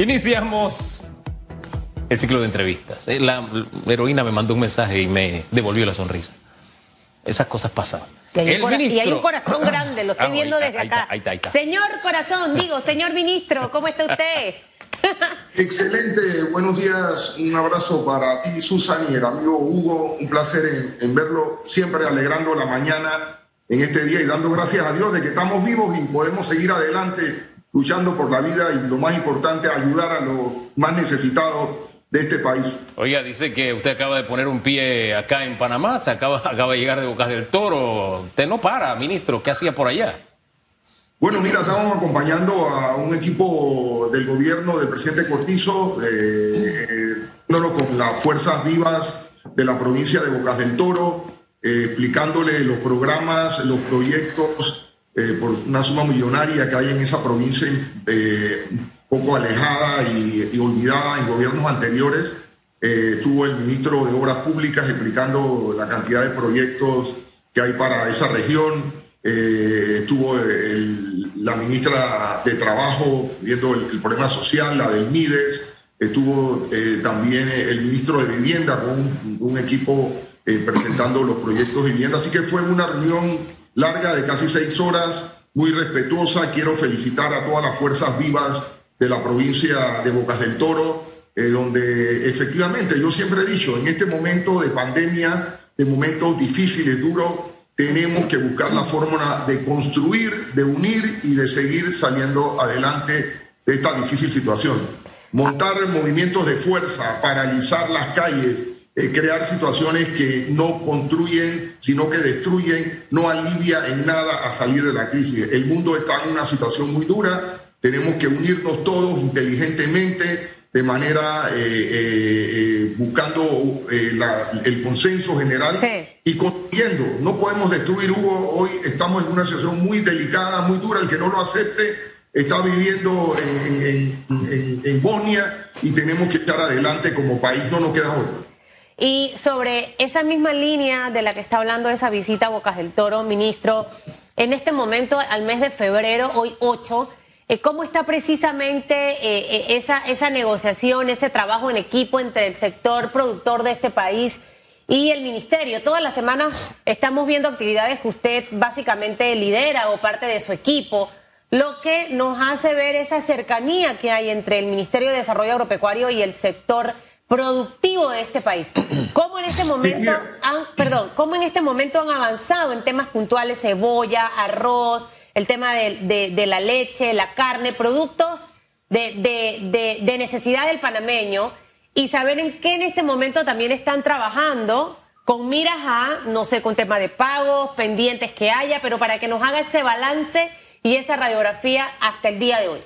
Iniciamos el ciclo de entrevistas. Eh, la heroína me mandó un mensaje y me devolvió la sonrisa. Esas cosas pasan. Y hay, un, corazón grande, lo estoy ah, viendo desde acá. Señor corazón, digo, señor ministro, ¿cómo está usted? Excelente, buenos días, un abrazo para ti, Susan, y el amigo Hugo, un placer en, verlo, siempre alegrando la mañana en este día y dando gracias a Dios de que estamos vivos y podemos seguir adelante luchando por la vida y lo más importante, ayudar a los más necesitados de este país. Oiga, dice que usted acaba de poner un pie acá en Panamá, se acaba, acaba de llegar de Bocas del Toro. Usted no para, ministro, ¿qué hacía por allá? Bueno, mira, estamos acompañando a un equipo del gobierno del presidente Cortizo, eh, eh con las fuerzas vivas de la provincia de Bocas del Toro, eh, explicándole los programas, los proyectos eh, por una suma millonaria que hay en esa provincia un poco alejada y, olvidada en gobiernos anteriores. estuvo el ministro de Obras Públicas explicando la cantidad de proyectos que hay para esa región. estuvo el la ministra de Trabajo viendo el, problema social, la del MIDES, estuvo eh, también el ministro de Vivienda con un, equipo eh, presentando los proyectos de vivienda. Así que fue una reunión larga de casi seis horas, muy respetuosa. Quiero felicitar a todas las fuerzas vivas de la provincia de Bocas del Toro, eh, donde efectivamente yo siempre he dicho, en este momento de pandemia, de momentos difíciles, duros, tenemos que buscar la fórmula de construir, de unir y de seguir saliendo adelante de esta difícil situación. Montar movimientos de fuerza, paralizar las calles, eh, crear situaciones que no construyen, sino que destruyen, no alivia en nada a salir de la crisis. El mundo está en una situación muy dura, tenemos que unirnos todos inteligentemente, de manera eh, eh, eh, buscando el consenso general y construyendo. No podemos destruir Hugo. Hoy estamos en una situación muy delicada, muy dura. El que no lo acepte está viviendo en, en, en Bosnia y tenemos que estar adelante como país. No nos queda otro. Y sobre esa misma línea de la que está hablando esa visita a Bocas del Toro, ministro, en este momento, al mes de febrero, hoy 8, eh, ¿Cómo está precisamente eh, eh, esa, esa negociación, ese trabajo en equipo entre el sector productor de este país y el ministerio? Todas las semanas estamos viendo actividades que usted básicamente lidera o parte de su equipo, lo que nos hace ver esa cercanía que hay entre el Ministerio de Desarrollo Agropecuario y el sector productivo de este país. ¿Cómo en este momento han, perdón, cómo en este momento han avanzado en temas puntuales, cebolla, arroz? el tema de, la leche, la carne, productos de, necesidad del panameño y saber en qué en este momento también están trabajando con miras a, no sé, con tema de pagos, pendientes que haya, pero para que nos haga ese balance y esa radiografía hasta el día de hoy.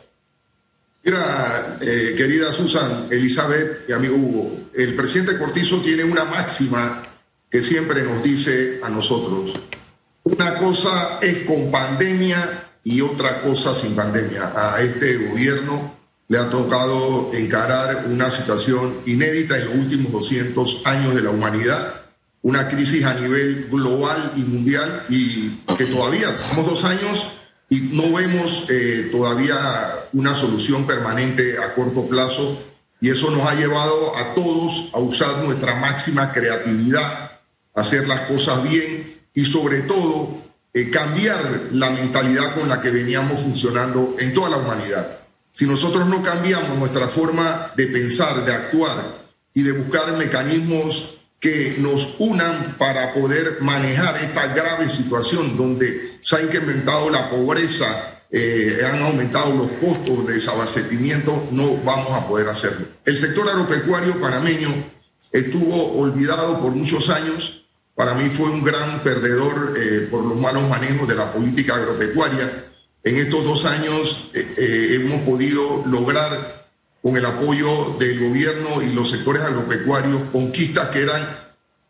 Mira, eh, querida Susan, Elizabeth y amigo Hugo, el presidente Cortizo tiene una máxima que siempre nos dice a nosotros, una cosa es con pandemia y otra cosa sin pandemia. A este gobierno le ha tocado encarar una situación inédita en los últimos 200 años de la humanidad, una crisis a nivel global y mundial y que todavía tenemos dos años y no vemos eh, todavía una solución permanente a corto plazo y eso nos ha llevado a todos a usar nuestra máxima creatividad, hacer las cosas bien y sobre todo eh, cambiar la mentalidad con la que veníamos funcionando en toda la humanidad. Si nosotros no cambiamos nuestra forma de pensar, de actuar y de buscar mecanismos que nos unan para poder manejar esta grave situación donde se ha incrementado la pobreza, eh, han aumentado los costos de desabastecimiento, no vamos a poder hacerlo. El sector agropecuario panameño estuvo olvidado por muchos años, para mí fue un gran perdedor eh, por los malos manejos de la política agropecuaria. En estos dos años eh, eh, hemos podido lograr, con el apoyo del gobierno y los sectores agropecuarios, conquistas que eran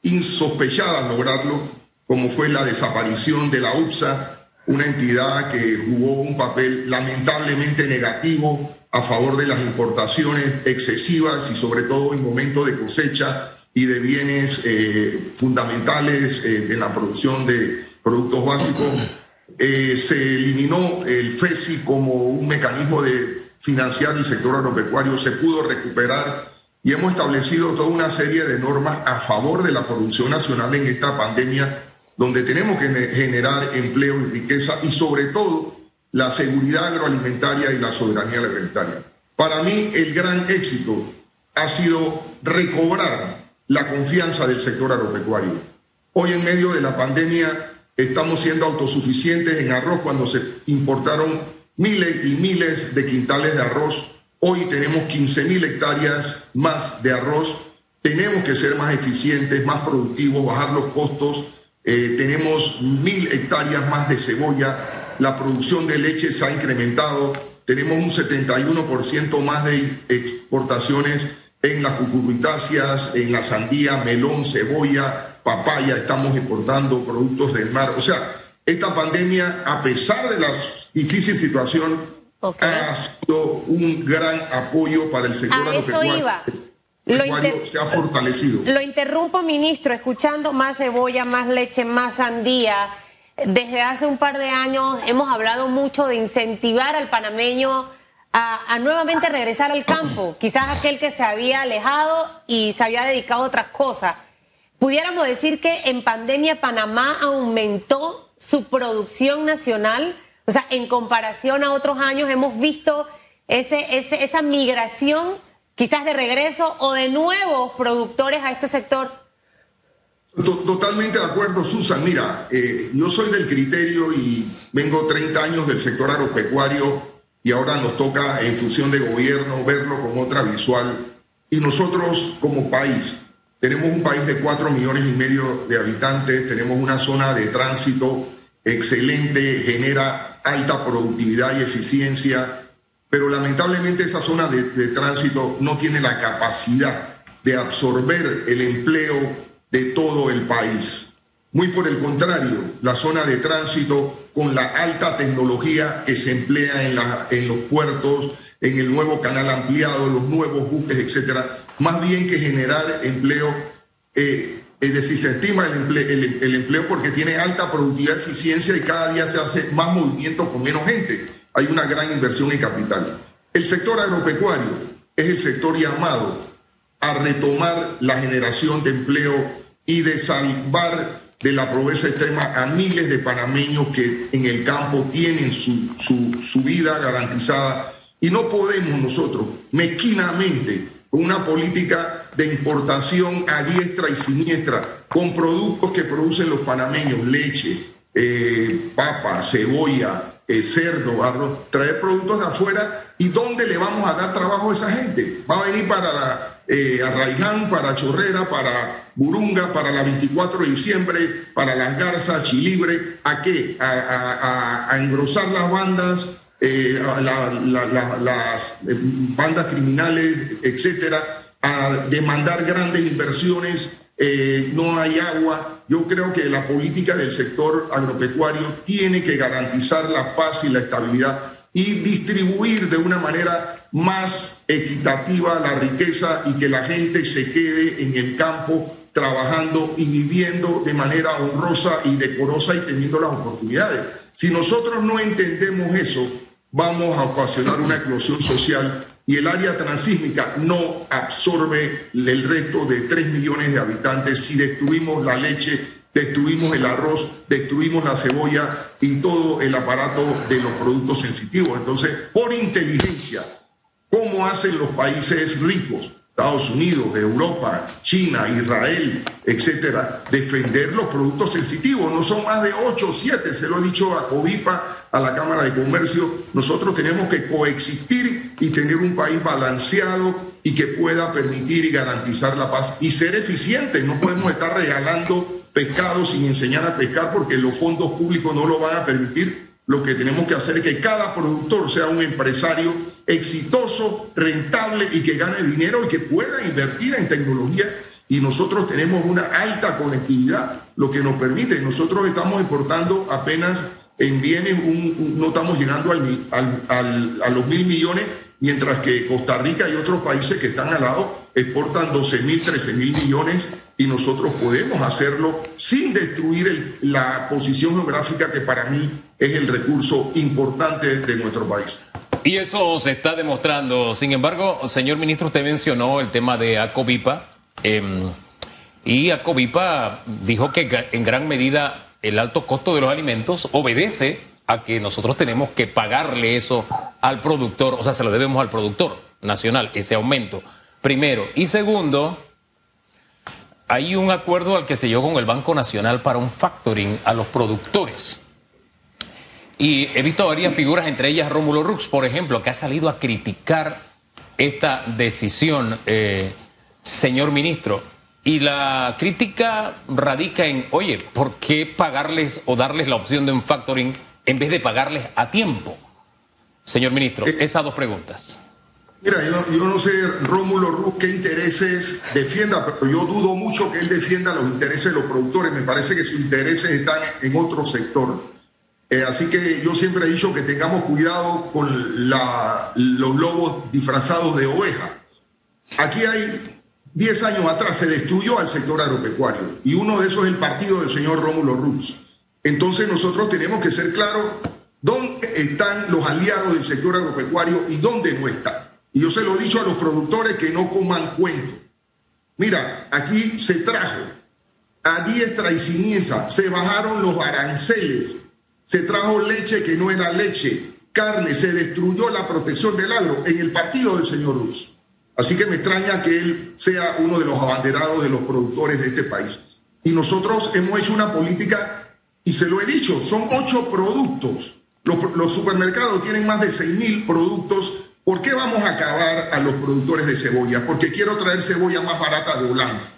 insospechadas lograrlo, como fue la desaparición de la UPSA, una entidad que jugó un papel lamentablemente negativo a favor de las importaciones excesivas y sobre todo en momentos de cosecha y de bienes eh, fundamentales eh, en la producción de productos básicos. Eh, se eliminó el FESI como un mecanismo de financiar el sector agropecuario, se pudo recuperar y hemos establecido toda una serie de normas a favor de la producción nacional en esta pandemia, donde tenemos que generar empleo y riqueza y sobre todo la seguridad agroalimentaria y la soberanía alimentaria. Para mí el gran éxito ha sido recobrar la confianza del sector agropecuario. Hoy en medio de la pandemia estamos siendo autosuficientes en arroz cuando se importaron miles y miles de quintales de arroz Hoy tenemos 15 mil hectáreas más de arroz. Tenemos que ser más eficientes, más productivos, bajar los costos. Eh, tenemos mil hectáreas más de cebolla. La producción de leche se ha incrementado. Tenemos un 71% más de exportaciones en las cucurbitáceas, en la sandía, melón, cebolla, papaya. Estamos exportando productos del mar. O sea, esta pandemia, a pesar de la difícil situación, ha sido un gran apoyo para el sector a eso iba. Lo se ha fortalecido. Lo interrumpo, ministro, escuchando más cebolla, más leche, más sandía. Desde hace un par de años hemos hablado mucho de incentivar al panameño a, a, nuevamente regresar al campo, quizás aquel que se había alejado y se había dedicado a otras cosas. Pudiéramos decir que en pandemia Panamá aumentó su producción nacional o sea, en comparación a otros años hemos visto ese, esa migración quizás de regreso o de nuevos productores a este sector. Totalmente de acuerdo, Susan. Mira, eh, yo soy del criterio y vengo 30 años del sector agropecuario y ahora nos toca en función de gobierno verlo con otra visual. Y nosotros como país, tenemos un país de 4 millones y medio de habitantes, tenemos una zona de tránsito excelente, genera alta productividad y eficiencia, pero lamentablemente esa zona de, tránsito no tiene la capacidad de absorber el empleo de todo el país. Muy por el contrario, la zona de tránsito con la alta tecnología que se emplea en, los puertos, en el nuevo canal ampliado, los nuevos buques, etcétera, más bien que generar empleo, eh, es decir, se estima el empleo, el, empleo porque tiene alta productividad, eficiencia y cada día se hace más movimiento con menos gente. Hay una gran inversión en capital. El sector agropecuario es el sector llamado a retomar la generación de empleo y de salvar de la pobreza extrema a miles de panameños que en el campo tienen su, su, su vida garantizada. Y no podemos nosotros mezquinamente una política de importación a diestra y siniestra con productos que producen los panameños, leche, eh, papa, cebolla, eh, cerdo, arroz, traer productos de afuera y dónde le vamos a dar trabajo a esa gente. Va a venir para eh, Arraiján, para Chorrera, para Burunga, para la 24 de diciembre, para las Garzas, Chilibre, ¿a qué? A, engrosar las bandas, eh, las bandas criminales, etcétera, a demandar grandes inversiones, eh, no hay agua. Yo creo que la política del sector agropecuario tiene que garantizar la paz y la estabilidad y distribuir de una manera más equitativa la riqueza y que la gente se quede en el campo trabajando y viviendo de manera honrosa y decorosa y teniendo las oportunidades. Si nosotros no entendemos eso, vamos a ocasionar una eclosión social y el área transísmica no absorbe el resto de 3 millones de habitantes si destruimos la leche, destruimos el arroz, destruimos la cebolla y todo el aparato de los productos sensitivos. Entonces, por inteligencia, ¿cómo hacen los países ricos? Estados Unidos, Europa, China, Israel, etcétera, defender los productos sensitivos. No son más de 8 o 7, se lo he dicho a Covipa, a la Cámara de Comercio. Nosotros tenemos que coexistir y tener un país balanceado y que pueda permitir y garantizar la paz y ser eficientes. No podemos estar regalando pescado sin enseñar a pescar porque los fondos públicos no lo van a permitir. Lo que tenemos que hacer es que cada productor sea un empresario exitoso, rentable y que gane dinero y que pueda invertir en tecnología. Y nosotros tenemos una alta conectividad, lo que nos permite. Nosotros estamos exportando apenas en bienes, no estamos llegando al, a los mil millones, mientras que Costa Rica y otros países que están al lado exportan 12 mil, 13 mil millones y nosotros podemos hacerlo sin destruir la posición geográfica que para mí es el recurso importante de nuestro país. Y eso se está demostrando. Sin embargo, señor ministro, usted mencionó el tema de Acovipa. Em, y Acovipa dijo que en gran medida el alto costo de los alimentos obedece a que nosotros tenemos que pagarle eso al productor, o sea, se lo debemos al productor nacional, ese aumento, primero. Y segundo, hay un acuerdo al que se llegó con el Banco Nacional para un factoring a los productores. Y he visto varias figuras, entre ellas Rómulo Rux, por ejemplo, que ha salido a criticar esta decisión, eh, señor ministro. Y la crítica radica en, oye, ¿por qué pagarles o darles la opción de un factoring en vez de pagarles a tiempo? Señor ministro, eh, esas dos preguntas. Mira, yo, no sé, Rómulo Ruz, qué intereses defienda, pero yo dudo mucho que él defienda los intereses de los productores. Me parece que sus intereses están en otro sector. Eh, así que yo siempre he dicho que tengamos cuidado con los lobos disfrazados de oveja. Aquí hay 10 años atrás se destruyó al sector agropecuario y uno de esos es el partido del señor Rómulo Ruz. Entonces nosotros tenemos que ser claros dónde están los aliados del sector agropecuario y dónde no están. Y yo se lo he dicho a los productores que no coman cuento. Mira, aquí se trajo a diestra y siniestra, se bajaron los aranceles, se trajo leche que no era leche, carne, se destruyó la protección del agro en el partido del señor Ruz. Así que me extraña que él sea uno de los abanderados de los productores de este país. Y nosotros hemos hecho una política, y se lo he dicho, son ocho productos. Los, supermercados tienen más de seis mil productos. ¿Por qué vamos a acabar a los productores de cebolla? Porque quiero traer cebolla más barata de Holanda.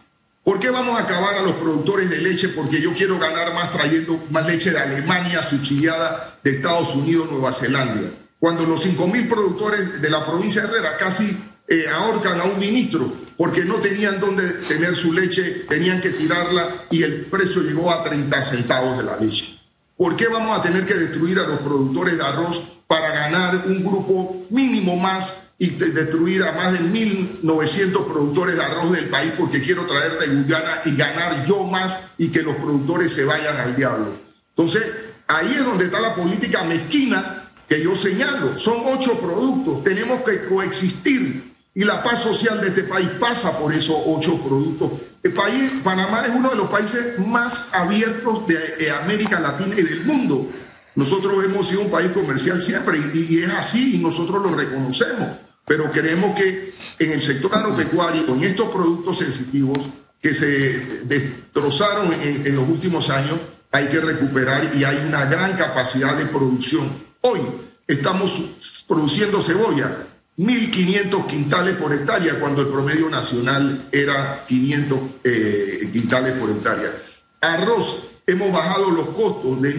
¿Por qué vamos a acabar a los productores de leche? Porque yo quiero ganar más trayendo más leche de Alemania subsidiada de Estados Unidos, Nueva Zelanda. Cuando los cinco mil productores de la provincia de Herrera casi eh, ahorcan a un ministro porque no tenían dónde tener su leche, tenían que tirarla y el precio llegó a 30 centavos de la leche. ¿Por qué vamos a tener que destruir a los productores de arroz para ganar un grupo mínimo más y destruir a más de 1.900 productores de arroz del país porque quiero traer de Guyana y ganar yo más y que los productores se vayan al diablo? Entonces, ahí es donde está la política mezquina que yo señalo. Son ocho productos, tenemos que coexistir y la paz social de este país pasa por esos ocho productos. El país, Panamá es uno de los países más abiertos de, América Latina y del mundo. Nosotros hemos sido un país comercial siempre y, es así y nosotros lo reconocemos. Pero queremos que en el sector agropecuario, con estos productos sensitivos que se destrozaron en, en los últimos años, hay que recuperar y hay una gran capacidad de producción. Hoy estamos produciendo cebolla 1.500 quintales por hectárea cuando el promedio nacional era 500 eh, quintales por hectárea. Arroz, hemos bajado los costos de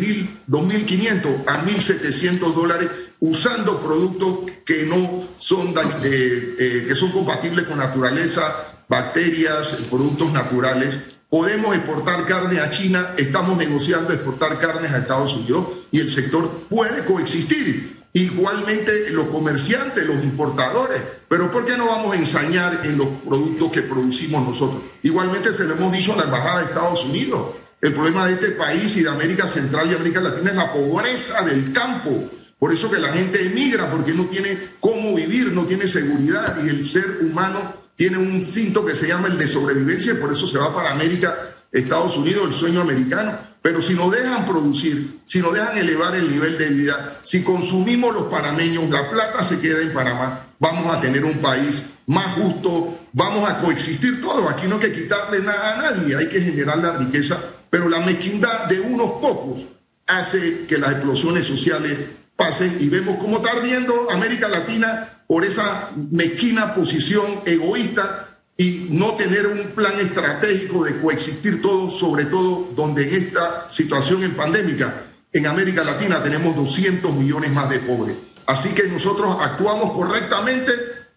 2.500 a 1.700 dólares usando productos que no son, eh, eh, que son compatibles con naturaleza, bacterias, productos naturales. Podemos exportar carne a China, estamos negociando exportar carnes a Estados Unidos y el sector puede coexistir Igualmente los comerciantes, los importadores. Pero ¿por qué no vamos a ensañar en los productos que producimos nosotros? Igualmente se lo hemos dicho a la Embajada de Estados Unidos. El problema de este país y de América Central y América Latina es la pobreza del campo. Por eso que la gente emigra, porque no tiene cómo vivir, no tiene seguridad y el ser humano tiene un instinto que se llama el de sobrevivencia y por eso se va para América, Estados Unidos, el sueño americano. Pero si nos dejan producir, si nos dejan elevar el nivel de vida, si consumimos los panameños, la plata se queda en Panamá, vamos a tener un país más justo, vamos a coexistir todos. Aquí no hay que quitarle nada a nadie, hay que generar la riqueza, pero la mezquindad de unos pocos hace que las explosiones sociales pasen y vemos cómo está ardiendo América Latina por esa mezquina posición egoísta y no tener un plan estratégico de coexistir todos, sobre todo donde en esta situación en pandémica, en América Latina tenemos 200 millones más de pobres. Así que nosotros actuamos correctamente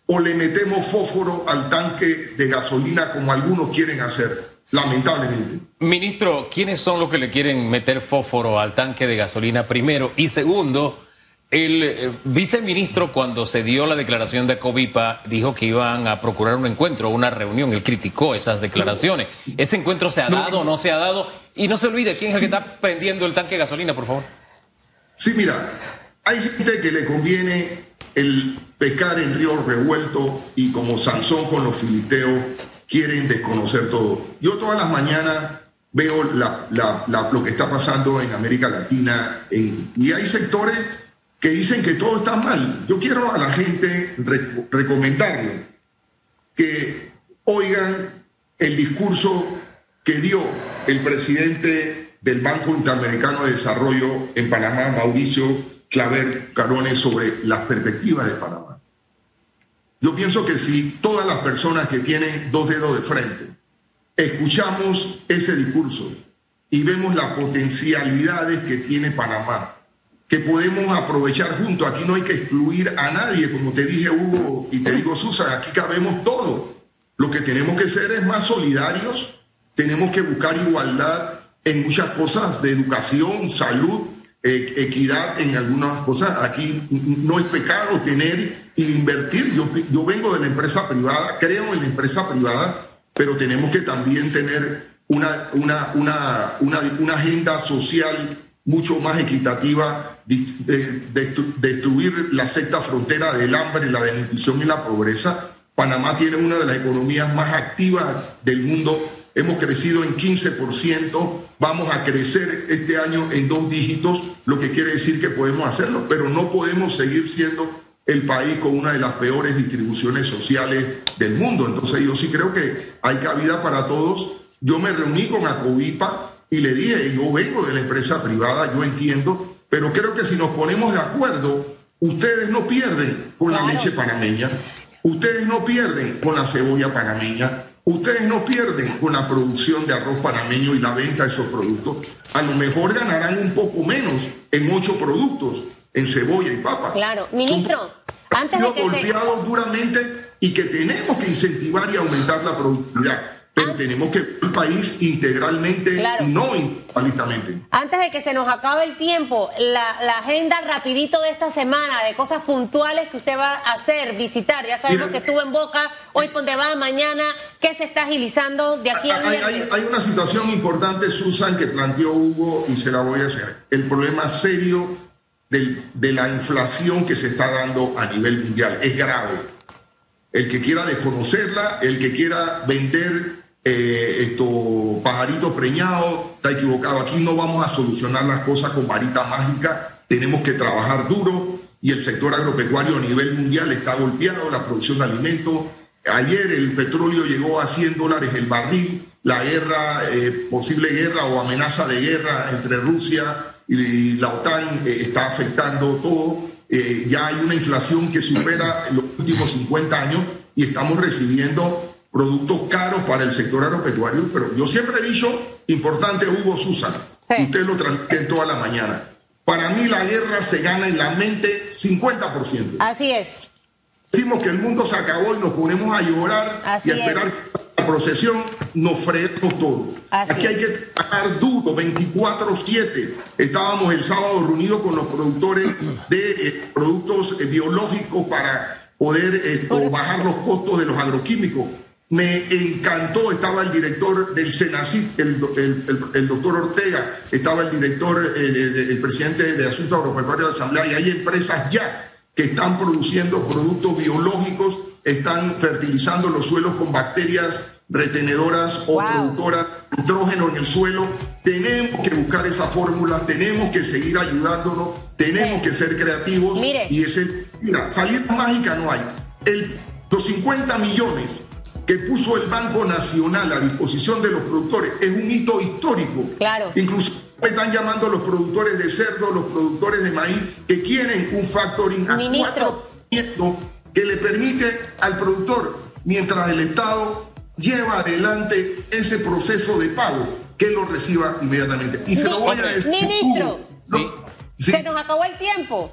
o le metemos fósforo al tanque de gasolina como algunos quieren hacer, lamentablemente. Ministro, ¿quiénes son los que le quieren meter fósforo al tanque de gasolina primero? Y segundo, el eh, viceministro, cuando se dio la declaración de Covipa, dijo que iban a procurar un encuentro, una reunión. Él criticó esas declaraciones. ¿Ese encuentro se ha dado o no se ha dado? Y no se olvide, ¿quién es el que está prendiendo el tanque de gasolina, por favor? Sí, mira, hay gente que le conviene el pescar en río revuelto y como Sansón con los filisteos quieren desconocer todo. Yo todas las mañanas veo lo que está pasando en América Latina y hay sectores que dicen que todo está mal. Yo quiero a la gente recomendarle que oigan el discurso que dio el presidente del Banco Interamericano de Desarrollo en Panamá, Mauricio Claver Carones, sobre las perspectivas de Panamá. Yo pienso que si todas las personas que tienen dos dedos de frente escuchamos ese discurso y vemos las potencialidades que tiene Panamá, que podemos aprovechar juntos. Aquí no hay que excluir a nadie, como te dije Hugo y te digo Susan, aquí cabemos todo. Lo que tenemos que ser es más solidarios, tenemos que buscar igualdad en muchas cosas de educación, salud, e, equidad en algunas cosas. Aquí no es pecado tener e invertir. Yo, yo vengo de la empresa privada, creo en la empresa privada, pero tenemos que también tener una, una, una, una, agenda social mucho más equitativa, de, destruir la secta frontera del hambre, la desnutrición y la pobreza. Panamá tiene una de las economías más activas del mundo. Hemos crecido en 15%, vamos a crecer este año en dos dígitos, lo que quiere decir que podemos hacerlo, pero no podemos seguir siendo el país con una de las peores distribuciones sociales del mundo. Entonces yo sí creo que hay cabida para todos. Yo me reuní con Acovipa, y le dije, yo vengo de la empresa privada, yo entiendo, pero creo que si nos ponemos de acuerdo, ustedes no pierden con la leche panameña, ustedes no pierden con la cebolla panameña, ustedes no pierden con la producción de arroz panameño y la venta de esos productos. A lo mejor ganarán un poco menos en ocho productos, en cebolla y papa. Claro, ministro, antes de que golpeados duramente y que tenemos que incentivar y aumentar la productividad pero tenemos que ver el país integralmente y no individualistamente. Antes de que se nos acabe el tiempo, la, agenda rapidito de esta semana, de cosas puntuales que usted va a hacer, visitar. Ya sabemos que estuvo en Boca, hoy donde va, mañana, ¿qué se está agilizando de aquí a hay, hay, hay una situación importante, Susan, que planteó Hugo y se la voy a hacer. El problema serio de la inflación que se está dando a nivel mundial es grave. El que quiera desconocerla, el que quiera vender eh, esto, pajarito preñado, está equivocado. Aquí no vamos a solucionar las cosas con varita mágica, tenemos que trabajar duro y el sector agropecuario a nivel mundial está golpeado, la producción de alimentos. Ayer el petróleo llegó a 100 dólares el barril, la guerra, eh, posible guerra o amenaza de guerra entre Rusia y la OTAN eh, está afectando todo. ya hay una inflación que supera los últimos 50 años y estamos recibiendo productos caros para el sector agropecuario, pero yo siempre he dicho, importante Hugo Susan, usted lo transmite toda la mañana. Para mí la guerra se gana en la mente 50%. Así es. Decimos que el mundo se acabó y nos ponemos a llorar y a esperar la procesión, nos freemos todo. Aquí hay que trabajar duro, 24-7. Estábamos el sábado reunidos con los productores de eh, productos eh, biológicos para poder bajar los costos de los agroquímicos me encantó, estaba el director del Senacit, el, doctor Ortega, estaba el director, eh, el presidente de Asuntos Agropecuarios de la Asamblea, y hay empresas ya que están produciendo productos biológicos, están fertilizando los suelos con bacterias retenedoras o productoras de nitrógeno en el suelo. Tenemos que buscar esa fórmula, tenemos que seguir ayudándonos, tenemos que ser creativos. Y ese, mira, salida mágica no hay. El, los 50 millones que puso el Banco Nacional a disposición de los productores es un hito histórico. Claro. Incluso están llamando los productores de cerdo, los productores de maíz, que quieren un factoring a 4% que le permite al productor, mientras el Estado lleva adelante ese proceso de pago, que lo reciba inmediatamente. Y se lo voy a decir. Ministro, se nos acabó el tiempo.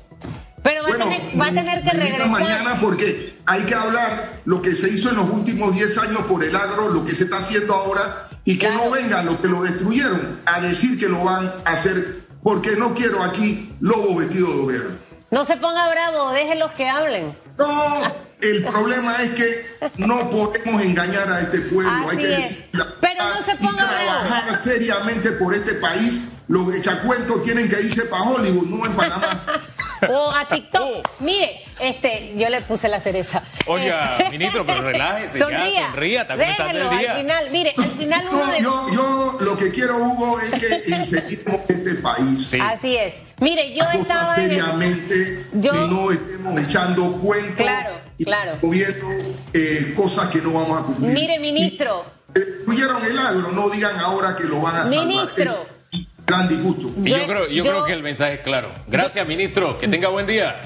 Pero va, a, tener, va a tener que regresar. mañana porque hay que hablar lo que se hizo en los últimos 10 años por el agro, lo que se está haciendo ahora y que no vengan los que lo destruyeron a decir que lo van a hacer porque no quiero aquí lobos vestidos de oveja. No se ponga bravo, déjenlos que hablen. No, el problema es que no podemos engañar a este pueblo, hay que decir Pero no se ponga y trabajar seriamente por este país. Los echacuentos tienen que irse para Hollywood, no en Panamá. o a TikTok. Oh. Mire, este, yo le puse la cereza. Oiga, Este, ministro, pero relájese ya, sonría, está comenzando el día. Al final, mire, al final uno Yo, de... yo, yo lo que quiero, Hugo, es que incentivemos este país. Sí. Así es. Mire, yo estaba en el- seriamente, Yo- si no estemos echando cuentos Claro, y claro. moviendo eh, cosas que no vamos a cumplir. Mire, ministro. Y, eh, el agro, no digan ahora que lo van a salvar. Ministro. Es disgusto. Y yo, Yo- creo, yo, yo- creo que el mensaje es claro. Gracias, ministro. Que tenga buen día.